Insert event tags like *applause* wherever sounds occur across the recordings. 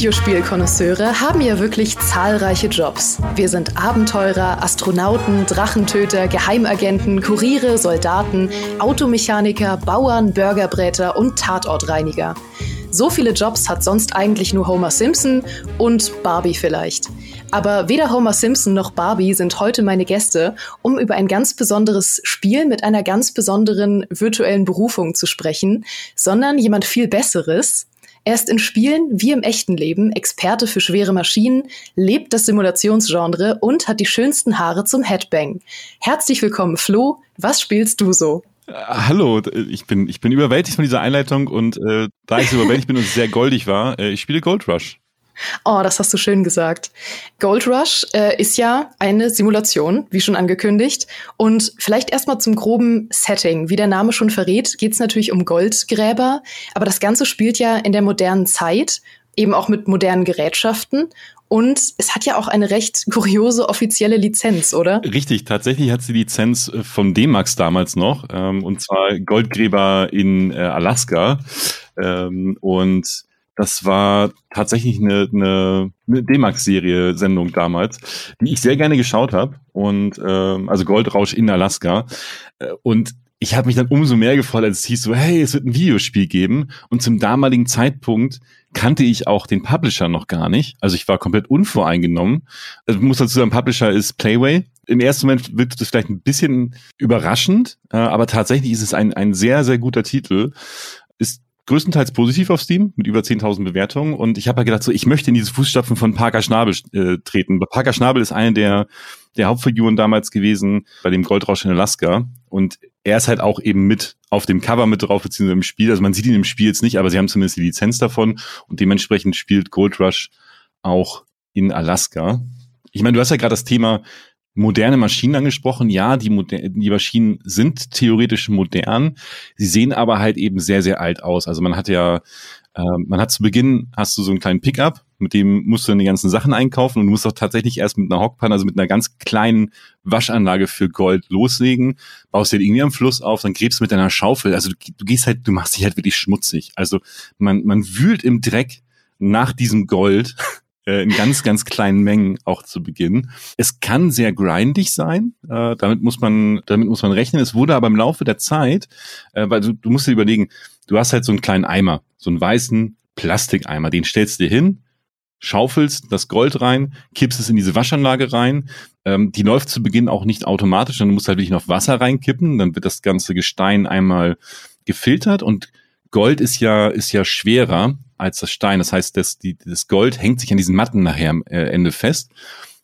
Videospielkonnoisseure haben ja wirklich zahlreiche Jobs. Wir sind Abenteurer, Astronauten, Drachentöter, Geheimagenten, Kuriere, Soldaten, Automechaniker, Bauern, Burgerbräter und Tatortreiniger. So viele Jobs hat sonst eigentlich nur Homer Simpson und Barbie vielleicht. Aber weder Homer Simpson noch Barbie sind heute meine Gäste, um über ein ganz besonderes Spiel mit einer ganz besonderen virtuellen Berufung zu sprechen, sondern jemand viel Besseres. Er ist in Spielen wie im echten Leben Experte für schwere Maschinen, lebt das Simulationsgenre und hat die schönsten Haare zum Headbang. Herzlich willkommen, Flo. Was spielst du so? Äh, hallo, ich bin, ich bin überwältigt von dieser Einleitung und äh, da ich so überwältigt bin und sehr goldig war, äh, ich spiele Gold Rush. Oh, das hast du schön gesagt. Gold Rush äh, ist ja eine Simulation, wie schon angekündigt. Und vielleicht erstmal zum groben Setting. Wie der Name schon verrät, geht es natürlich um Goldgräber. Aber das Ganze spielt ja in der modernen Zeit, eben auch mit modernen Gerätschaften. Und es hat ja auch eine recht kuriose offizielle Lizenz, oder? Richtig, tatsächlich hat sie Lizenz äh, von D-Max damals noch, ähm, und zwar Goldgräber in äh, Alaska. Ähm, und das war tatsächlich eine, eine, D-Max-Serie-Sendung damals, die ich sehr gerne geschaut habe. Und ähm, also Goldrausch in Alaska. Äh, und ich habe mich dann umso mehr gefreut, als es hieß so, hey, es wird ein Videospiel geben. Und zum damaligen Zeitpunkt kannte ich auch den Publisher noch gar nicht. Also ich war komplett unvoreingenommen. Also ich muss dazu sagen, Publisher ist Playway. Im ersten Moment wirkt das vielleicht ein bisschen überraschend, äh, aber tatsächlich ist es ein, ein sehr, sehr guter Titel. Ist größtenteils positiv auf Steam mit über 10.000 Bewertungen und ich habe ja gedacht, so ich möchte in diese Fußstapfen von Parker Schnabel äh, treten. Parker Schnabel ist eine der der Hauptfiguren damals gewesen bei dem Goldrausch in Alaska und er ist halt auch eben mit auf dem Cover mit drauf, beziehungsweise im Spiel. Also man sieht ihn im Spiel jetzt nicht, aber sie haben zumindest die Lizenz davon und dementsprechend spielt Gold Rush auch in Alaska. Ich meine, du hast ja gerade das Thema moderne Maschinen angesprochen. Ja, die, die Maschinen sind theoretisch modern. Sie sehen aber halt eben sehr, sehr alt aus. Also man hat ja, äh, man hat zu Beginn, hast du so einen kleinen Pickup, mit dem musst du dann die ganzen Sachen einkaufen und du musst auch tatsächlich erst mit einer Hockpanne, also mit einer ganz kleinen Waschanlage für Gold loslegen, baust dir irgendwie am Fluss auf, dann gräbst du mit deiner Schaufel. Also du, du gehst halt, du machst dich halt wirklich schmutzig. Also man, man wühlt im Dreck nach diesem Gold äh, in ganz, ganz kleinen Mengen auch zu Beginn. Es kann sehr grindig sein, äh, damit muss man, damit muss man rechnen. Es wurde aber im Laufe der Zeit, äh, weil du, du musst dir überlegen, du hast halt so einen kleinen Eimer, so einen weißen Plastikeimer, den stellst du dir hin, schaufelst das Gold rein, kippst es in diese Waschanlage rein. Ähm, die läuft zu Beginn auch nicht automatisch, dann musst du halt wirklich noch Wasser reinkippen, dann wird das ganze Gestein einmal gefiltert und Gold ist ja, ist ja schwerer als das Stein. Das heißt, das, die, das Gold hängt sich an diesen Matten nachher am äh, Ende fest.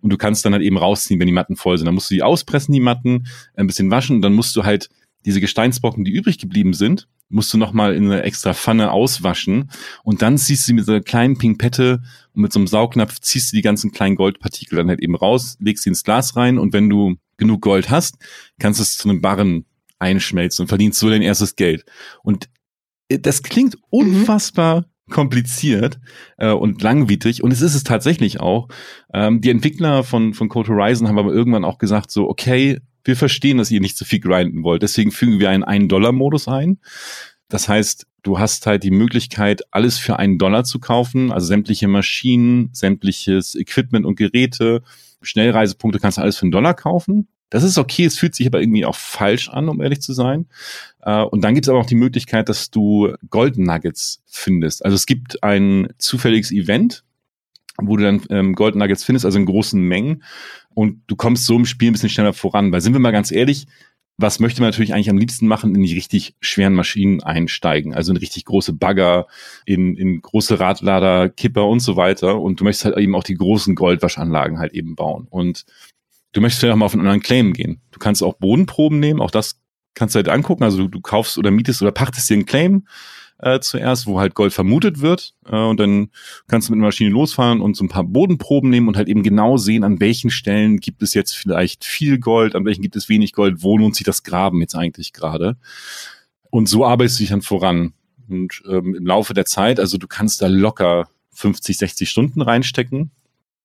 Und du kannst dann halt eben rausziehen, wenn die Matten voll sind. Dann musst du die auspressen, die Matten, ein bisschen waschen. Und dann musst du halt diese Gesteinsbrocken, die übrig geblieben sind, musst du nochmal in eine extra Pfanne auswaschen. Und dann ziehst du sie mit so einer kleinen Pinkpette und mit so einem Saugnapf ziehst du die ganzen kleinen Goldpartikel dann halt eben raus, legst sie ins Glas rein. Und wenn du genug Gold hast, kannst du es zu einem Barren einschmelzen und verdienst so dein erstes Geld. Und äh, das klingt mhm. Kompliziert äh, und langwierig und es ist es tatsächlich auch. Ähm, die Entwickler von, von Code Horizon haben aber irgendwann auch gesagt so, okay, wir verstehen, dass ihr nicht zu viel grinden wollt, deswegen fügen wir einen 1-Dollar-Modus ein. Das heißt, du hast halt die Möglichkeit, alles für einen Dollar zu kaufen, also sämtliche Maschinen, sämtliches Equipment und Geräte, Schnellreisepunkte kannst du alles für einen Dollar kaufen. Das ist okay, es fühlt sich aber irgendwie auch falsch an, um ehrlich zu sein. Äh, und dann gibt es aber auch die Möglichkeit, dass du Gold Nuggets findest. Also es gibt ein zufälliges Event, wo du dann ähm, Gold Nuggets findest, also in großen Mengen. Und du kommst so im Spiel ein bisschen schneller voran. Weil sind wir mal ganz ehrlich, was möchte man natürlich eigentlich am liebsten machen, in die richtig schweren Maschinen einsteigen. Also in richtig große Bagger, in, in große Radlader, Kipper und so weiter. Und du möchtest halt eben auch die großen Goldwaschanlagen halt eben bauen. Und du möchtest vielleicht auch mal auf einen anderen Claim gehen. Du kannst auch Bodenproben nehmen, auch das kannst du halt angucken. Also du, du kaufst oder mietest oder pachtest dir einen Claim äh, zuerst, wo halt Gold vermutet wird. Äh, und dann kannst du mit einer Maschine losfahren und so ein paar Bodenproben nehmen und halt eben genau sehen, an welchen Stellen gibt es jetzt vielleicht viel Gold, an welchen gibt es wenig Gold, wo lohnt sich das Graben jetzt eigentlich gerade. Und so arbeitest du dich dann voran. Und ähm, im Laufe der Zeit, also du kannst da locker 50, 60 Stunden reinstecken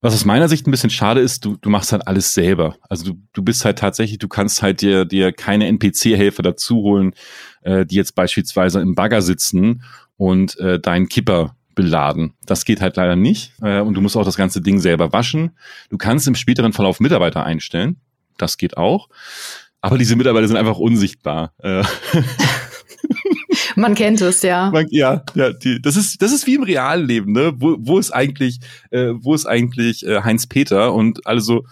was aus meiner Sicht ein bisschen schade ist, du, du machst halt alles selber. Also du, du bist halt tatsächlich, du kannst halt dir, dir keine NPC-Helfer dazu holen, äh, die jetzt beispielsweise im Bagger sitzen und äh, deinen Kipper beladen. Das geht halt leider nicht. Äh, und du musst auch das ganze Ding selber waschen. Du kannst im späteren Verlauf Mitarbeiter einstellen. Das geht auch. Aber diese Mitarbeiter sind einfach unsichtbar. Äh, *laughs* Man kennt es, ja. Man, ja, ja, die, das ist das ist wie im realen Leben, ne? Wo, wo ist eigentlich, äh, wo ist eigentlich äh, Heinz Peter und alle so,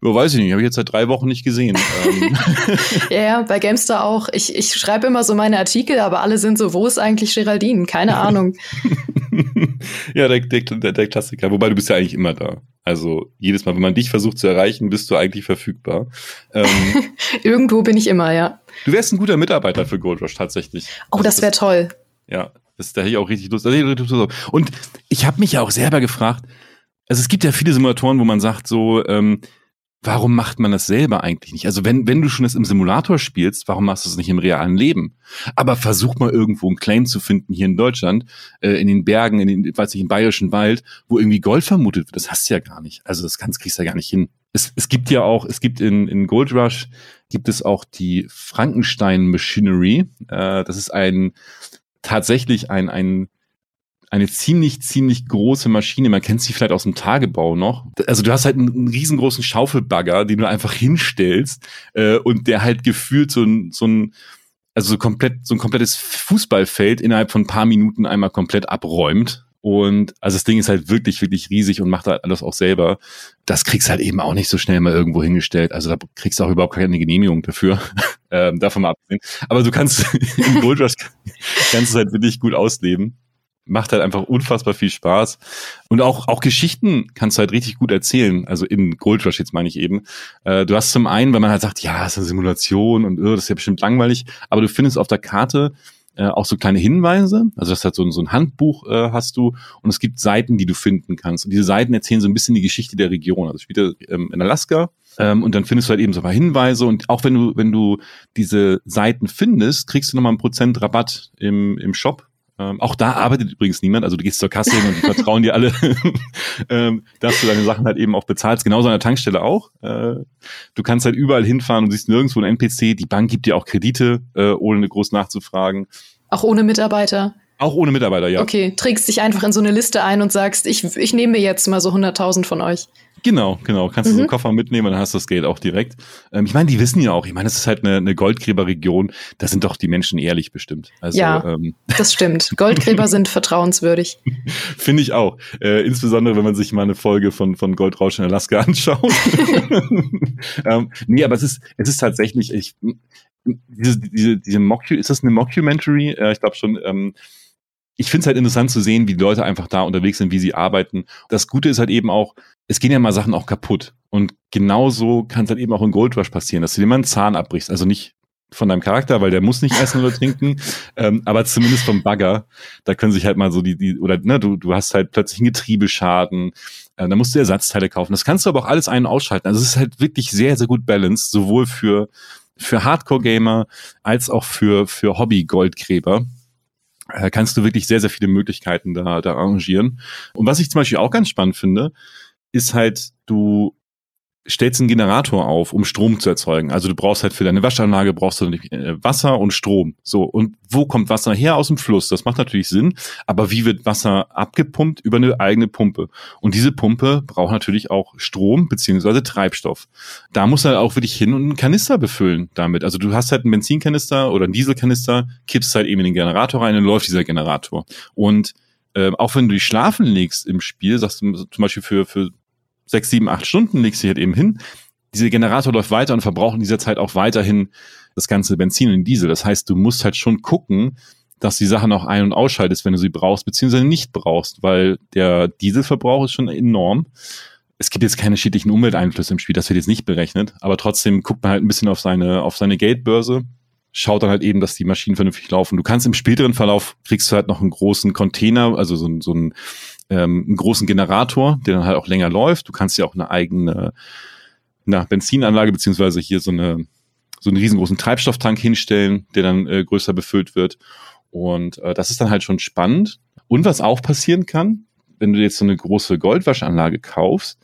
ja, weiß ich nicht, habe ich jetzt seit drei Wochen nicht gesehen. Ähm. *laughs* ja, ja, bei Gamester auch. Ich, ich schreibe immer so meine Artikel, aber alle sind so, wo ist eigentlich Geraldine? Keine *laughs* Ahnung. ja, der, der, der Klassiker. Wobei du bist ja eigentlich immer da. Also jedes Mal, wenn man dich versucht zu erreichen, bist du eigentlich verfügbar. Ähm, *laughs* Irgendwo bin ich immer, ja. Du wärst ein guter Mitarbeiter für Gold Rush tatsächlich. Oh, das, das wäre toll. Ja, das, da hätte ich auch richtig Lust. Und ich habe mich ja auch selber gefragt, also es gibt ja viele Simulatoren, wo man sagt so, ähm, warum macht man das selber eigentlich nicht? Also wenn, wenn du schon das im Simulator spielst, warum machst du es nicht im realen Leben? Aber versuch mal irgendwo einen Claim zu finden hier in Deutschland, äh, in den Bergen, in den, weiß ich, im bayerischen Wald, wo irgendwie Gold vermutet wird. Das hast du ja gar nicht. Also das kannst, kriegst du ja gar nicht hin. Es, es gibt ja auch, es gibt in, in Gold Rush gibt es auch die Frankenstein Machinery. Äh, das ist ein tatsächlich ein, ein eine ziemlich, ziemlich große Maschine. Man kennt sie vielleicht aus dem Tagebau noch. Also du hast halt einen, riesengroßen Schaufelbagger, den du einfach hinstellst äh, und der halt gefühlt so ein, so ein also so komplett, so ein komplettes Fußballfeld innerhalb von ein paar Minuten einmal komplett abräumt. Und also das Ding ist halt wirklich, wirklich riesig und macht halt alles auch selber. Das kriegst halt eben auch nicht so schnell mal irgendwo hingestellt. Also da kriegst du auch überhaupt keine Genehmigung dafür. *laughs* ähm, davon mal abgesehen. Aber du kannst *laughs* im Gold Rush kannst es halt wirklich gut ausleben macht halt einfach unfassbar viel Spaß. Und auch, auch Geschichten kannst du halt richtig gut erzählen. Also in Gold Rush jetzt meine ich eben. Äh, du hast zum einen, wenn man halt sagt, ja, es ist eine Simulation und oh, das ist ja bestimmt langweilig, aber du findest auf der Karte äh, auch so kleine Hinweise. Also das hat so, so ein Handbuch äh, hast du und es gibt Seiten, die du finden kannst. Und diese Seiten erzählen so ein bisschen die Geschichte der Region. Also spielt ähm, in Alaska ähm, und dann findest du halt eben so ein paar Hinweise und auch wenn du wenn du diese Seiten findest, kriegst du nochmal einen Prozent Rabatt im im Shop ähm, auch da arbeitet übrigens niemand. Also du gehst zur Kasse hin und die vertrauen dir alle, *laughs* ähm, dass du deine Sachen halt eben auch bezahlst. Genauso an der Tankstelle auch. Äh, du kannst halt überall hinfahren und siehst nirgendwo ein NPC. Die Bank gibt dir auch Kredite, äh, ohne groß nachzufragen. Auch ohne Mitarbeiter? Auch ohne Mitarbeiter, ja. Okay, trägst dich einfach in so eine Liste ein und sagst, ich, ich nehme mir jetzt mal so 100.000 von euch. Genau, genau. Kannst du so einen mhm. Koffer mitnehmen und dann hast du das Geld auch direkt. Ähm, ich meine, die wissen ja auch, ich meine, es ist halt eine, eine Goldgräberregion, da sind doch die Menschen ehrlich bestimmt. Also, ja, ähm, das stimmt. *laughs* Goldgräber sind vertrauenswürdig. Finde ich auch. Äh, insbesondere, wenn man sich mal eine Folge von, von Goldrausch in Alaska *laughs* anschaut. *laughs* ähm, nee, aber es ist, es ist tatsächlich, ich, diese, diese, diese Mocku, ist das eine Mockumentary? Äh, ich glaube schon, ähm, ich finde es halt interessant zu sehen, wie die Leute einfach da unterwegs sind, wie sie arbeiten. Das Gute ist halt eben auch, es gehen ja mal Sachen auch kaputt. Und genauso kann es halt eben auch in Gold Rush passieren, dass du dir mal einen Zahn abbrichst. Also nicht von deinem Charakter, weil der muss nicht essen oder trinken, *laughs* ähm, aber zumindest vom Bagger. Da können sich halt mal so die, die oder ne, du, du hast halt plötzlich einen Getriebeschaden, äh, da musst du Ersatzteile kaufen. Das kannst du aber auch alles ein- und ausschalten. Also es ist halt wirklich sehr, sehr gut balanced, sowohl für, für Hardcore-Gamer als auch für, für Hobby-Goldgräber kannst du wirklich sehr, sehr viele Möglichkeiten da, da arrangieren. Und was ich zum Beispiel auch ganz spannend finde, ist halt, du stellst einen Generator auf, um Strom zu erzeugen. Also du brauchst halt für deine Waschanlage brauchst du äh, Wasser und Strom. So und wo kommt Wasser her aus dem Fluss? Das macht natürlich Sinn, aber wie wird Wasser abgepumpt über eine eigene Pumpe? Und diese Pumpe braucht natürlich auch Strom beziehungsweise Treibstoff. Da muss er auch wirklich hin und einen Kanister befüllen damit. Also du hast halt einen Benzinkanister oder einen Dieselkanister, kippst halt eben in den Generator rein und läuft dieser Generator. Und äh, auch wenn du dich schlafen legst im Spiel, sagst du zum Beispiel für, für sechs, sieben, acht Stunden legst du halt eben hin. Dieser Generator läuft weiter und verbraucht in dieser Zeit auch weiterhin das ganze Benzin und Diesel. Das heißt, du musst halt schon gucken, dass die Sache noch ein- und ausschaltest, wenn du sie brauchst, beziehungsweise nicht brauchst, weil der Dieselverbrauch ist schon enorm. Es gibt jetzt keine schädlichen Umwelteinflüsse im Spiel, das wird jetzt nicht berechnet, aber trotzdem guckt man halt ein bisschen auf seine, auf seine Geldbörse, schaut dann halt eben, dass die Maschinen vernünftig laufen. Du kannst im späteren Verlauf, kriegst du halt noch einen großen Container, also so, so ein ähm, einen großen Generator, der dann halt auch länger läuft. Du kannst ja auch eine eigene na, Benzinanlage beziehungsweise hier so eine so einen riesengroßen Treibstofftank hinstellen, der dann äh, größer befüllt wird. Und äh, das ist dann halt schon spannend. Und was auch passieren kann, wenn du jetzt so eine große Goldwaschanlage kaufst,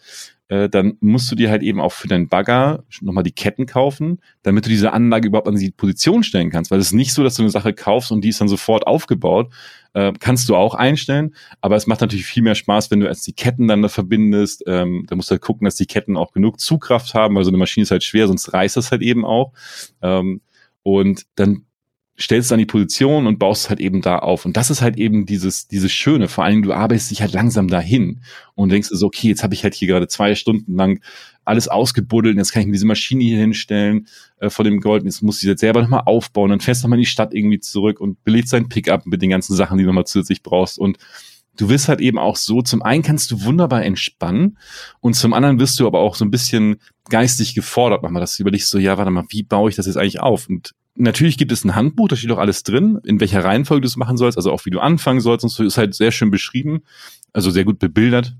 äh, dann musst du dir halt eben auch für deinen Bagger nochmal die Ketten kaufen, damit du diese Anlage überhaupt an die Position stellen kannst. Weil es ist nicht so, dass du eine Sache kaufst und die ist dann sofort aufgebaut. Äh, kannst du auch einstellen, aber es macht natürlich viel mehr Spaß, wenn du erst die Ketten dann da verbindest. Ähm, da musst du halt gucken, dass die Ketten auch genug Zugkraft haben, weil so eine Maschine ist halt schwer, sonst reißt das halt eben auch. Ähm, und dann stellst du an die Position und baust halt eben da auf. Und das ist halt eben dieses, dieses Schöne. Vor allem, du arbeitest dich halt langsam dahin und denkst so, okay, jetzt habe ich halt hier gerade zwei Stunden lang alles ausgebuddelt, jetzt kann ich mir diese Maschine hier hinstellen äh, vor dem Gold, jetzt muss ich jetzt selber nochmal aufbauen, dann fährst du nochmal in die Stadt irgendwie zurück und belegst dein Pickup mit den ganzen Sachen, die du nochmal zusätzlich brauchst und du wirst halt eben auch so, zum einen kannst du wunderbar entspannen und zum anderen wirst du aber auch so ein bisschen geistig gefordert, nochmal, dass du überlegst so, ja, warte mal, wie baue ich das jetzt eigentlich auf? Und natürlich gibt es ein Handbuch, da steht auch alles drin, in welcher Reihenfolge du es machen sollst, also auch wie du anfangen sollst und so ist halt sehr schön beschrieben, also sehr gut bebildert.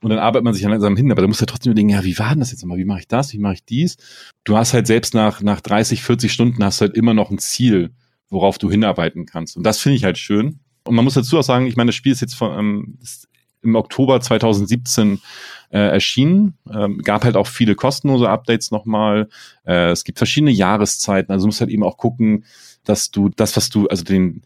Und dann arbeitet man sich langsam hin, aber da musst ja trotzdem denken, ja, wie war denn das jetzt nochmal? Wie mache ich das? Wie mache ich dies? Du hast halt selbst nach, nach 30, 40 Stunden hast halt immer noch ein Ziel, worauf du hinarbeiten kannst. Und das finde ich halt schön. Und man muss dazu auch sagen, ich meine, das Spiel ist jetzt von, ähm, ist im Oktober 2017 äh, erschienen. Ähm, gab halt auch viele kostenlose Updates nochmal. Äh, es gibt verschiedene Jahreszeiten. Also du musst halt eben auch gucken, dass du das, was du, also den,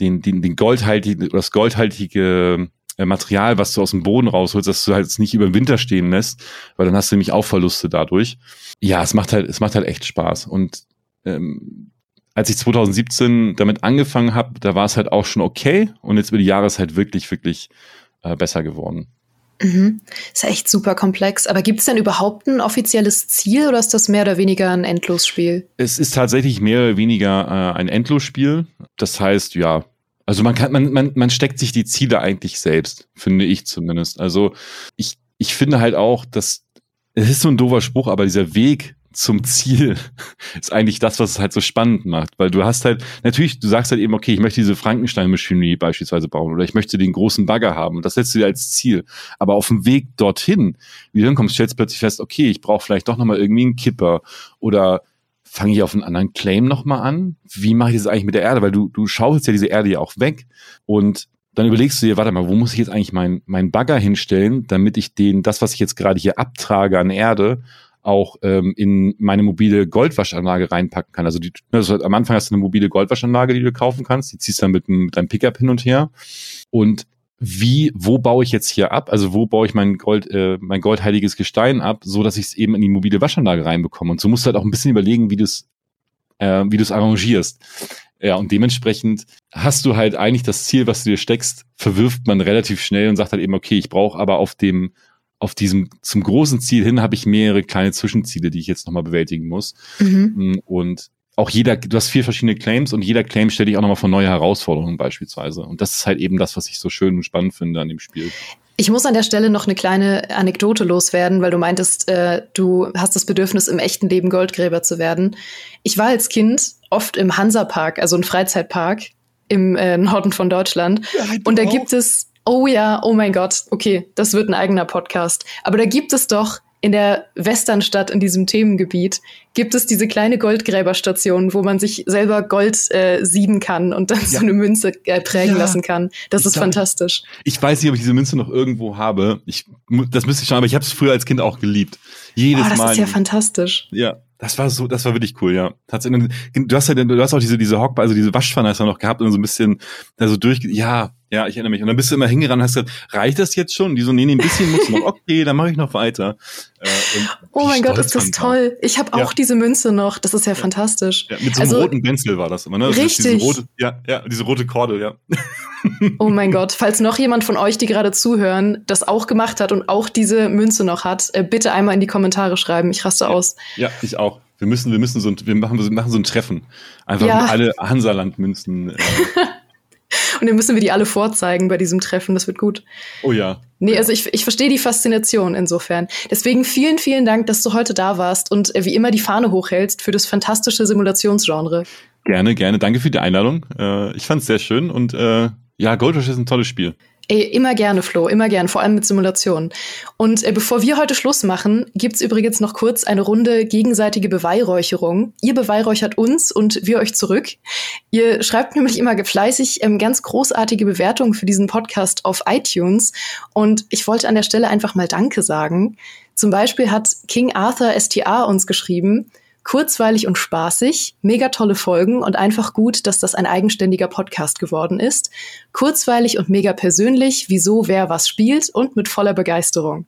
den, den, den goldhaltigen, das goldhaltige äh, Material, was du aus dem Boden rausholst, dass du halt nicht über den Winter stehen lässt, weil dann hast du nämlich auch Verluste dadurch. Ja, es macht halt, es macht halt echt Spaß. Und ähm, als ich 2017 damit angefangen habe, da war es halt auch schon okay und jetzt über die Jahre ist halt wirklich, wirklich äh, besser geworden. Mhm. Ist ja echt super komplex. Aber gibt es denn überhaupt ein offizielles Ziel oder ist das mehr oder weniger ein Endlosspiel? Es ist tatsächlich mehr oder weniger äh, ein Endlosspiel. Das heißt, ja, also man kann, man, man, man steckt sich die Ziele eigentlich selbst, finde ich zumindest. Also ich, ich finde halt auch, dass es ist so ein doofer Spruch, aber dieser Weg zum Ziel *laughs* ist eigentlich das, was es halt so spannend macht, weil du hast halt, natürlich, du sagst halt eben, okay, ich möchte diese Frankenstein-Maschine beispielsweise bauen oder ich möchte den großen Bagger haben und das setzt du dir als Ziel. Aber auf dem Weg dorthin, wie du hinkommst, stellst du plötzlich fest, okay, ich brauche vielleicht doch nochmal irgendwie einen Kipper oder fange ich auf einen anderen Claim nochmal an? Wie mache ich das eigentlich mit der Erde? Weil du, du schaufelst ja diese Erde ja auch weg und dann überlegst du dir, warte mal, wo muss ich jetzt eigentlich meinen mein Bagger hinstellen, damit ich den, das, was ich jetzt gerade hier abtrage an Erde, auch ähm, in meine mobile Goldwaschanlage reinpacken kann. Also, die, also am Anfang hast du eine mobile Goldwaschanlage, die du kaufen kannst. Die ziehst dann mit, mit deinem Pickup hin und her. Und wie, wo baue ich jetzt hier ab? Also wo baue ich mein Gold, äh, mein goldheiliges Gestein ab, so dass ich es eben in die mobile Waschanlage reinbekomme. Und so musst du halt auch ein bisschen überlegen, wie du es, äh, wie du es arrangierst. Ja, und dementsprechend hast du halt eigentlich das Ziel, was du dir steckst, verwirft man relativ schnell und sagt halt eben, okay, ich brauche aber auf dem auf diesem zum großen Ziel hin habe ich mehrere kleine Zwischenziele, die ich jetzt nochmal bewältigen muss. Mhm. Mm, und auch jeder, du hast vier verschiedene Claims und jeder Claim stellt dich auch nochmal vor neue Herausforderungen beispielsweise. Und das ist halt eben das, was ich so schön und spannend finde an dem Spiel. Ich muss an der Stelle noch eine kleine Anekdote loswerden, weil du meintest, äh, du hast das Bedürfnis, im echten Leben Goldgräber zu werden. Ich war als Kind oft im Hansapark, also ein Freizeitpark im äh, Norden von Deutschland. Ja, und da auch. gibt es Oh ja, oh mein Gott, okay, das wird ein eigener Podcast. Aber da gibt es doch in der Westernstadt in diesem Themengebiet gibt es diese kleine Goldgräberstation, wo man sich selber Gold äh, sieben kann und dann ja. so eine Münze äh, prägen ja. lassen kann. Das ich ist glaub, fantastisch. Ich weiß nicht, ob ich diese Münze noch irgendwo habe. Ich, das müsste ich schauen, aber ich habe es früher als Kind auch geliebt. Jedes oh, das Mal. Das ist ja fantastisch. Ja, das war so, das war wirklich cool, ja. Du hast ja, du hast auch diese, diese Hockbar, also diese Waschpfanne hast du noch gehabt und so ein bisschen, also durch, ja, ja, ich erinnere mich. Und dann bist du immer hingerannt und hast gesagt, reicht das jetzt schon? Und die so, nee, nee, ein bisschen muss noch. Okay, dann mache ich noch weiter. Äh, oh mein Gott, ist das toll. Ich habe auch diese Münze noch. Das ist ja, ja. fantastisch. Ja, mit so einem also, roten Benzel war das immer, ne? richtig. Diese rote, ja, ja, diese rote Kordel, ja. Oh mein Gott, falls noch jemand von euch, die gerade zuhören, das auch gemacht hat und auch diese Münze noch hat, äh, bitte einmal in die Kommentare schreiben. Ich raste aus. Ja, ich auch. Wir müssen, wir müssen so ein, wir machen, wir machen so ein Treffen. Einfach ja. alle Hansaland-Münzen. Äh, *laughs* Und dann müssen wir die alle vorzeigen bei diesem Treffen. Das wird gut. Oh ja. Nee, also ich, ich verstehe die Faszination insofern. Deswegen vielen, vielen Dank, dass du heute da warst und äh, wie immer die Fahne hochhältst für das fantastische Simulationsgenre. Gerne, gerne. Danke für die Einladung. Ich fand es sehr schön und äh, ja, Gold Rush ist ein tolles Spiel. Ey, immer gerne, Flo, immer gerne, vor allem mit Simulationen. Und äh, bevor wir heute Schluss machen, gibt's übrigens noch kurz eine Runde gegenseitige Beweihräucherung. Ihr beweihräuchert uns und wir euch zurück. Ihr schreibt nämlich immer fleißig ähm, ganz großartige Bewertungen für diesen Podcast auf iTunes. Und ich wollte an der Stelle einfach mal Danke sagen. Zum Beispiel hat King Arthur STA uns geschrieben, kurzweilig und spaßig, mega tolle Folgen und einfach gut, dass das ein eigenständiger Podcast geworden ist. Kurzweilig und mega persönlich, wieso wer was spielt und mit voller Begeisterung.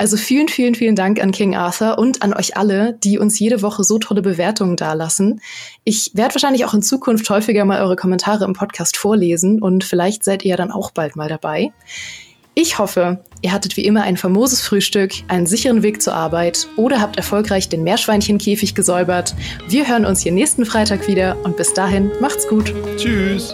Also vielen, vielen, vielen Dank an King Arthur und an euch alle, die uns jede Woche so tolle Bewertungen dalassen. Ich werde wahrscheinlich auch in Zukunft häufiger mal eure Kommentare im Podcast vorlesen und vielleicht seid ihr dann auch bald mal dabei. Ich hoffe, ihr hattet wie immer ein famoses Frühstück, einen sicheren Weg zur Arbeit oder habt erfolgreich den Meerschweinchenkäfig gesäubert. Wir hören uns hier nächsten Freitag wieder und bis dahin macht's gut. Tschüss.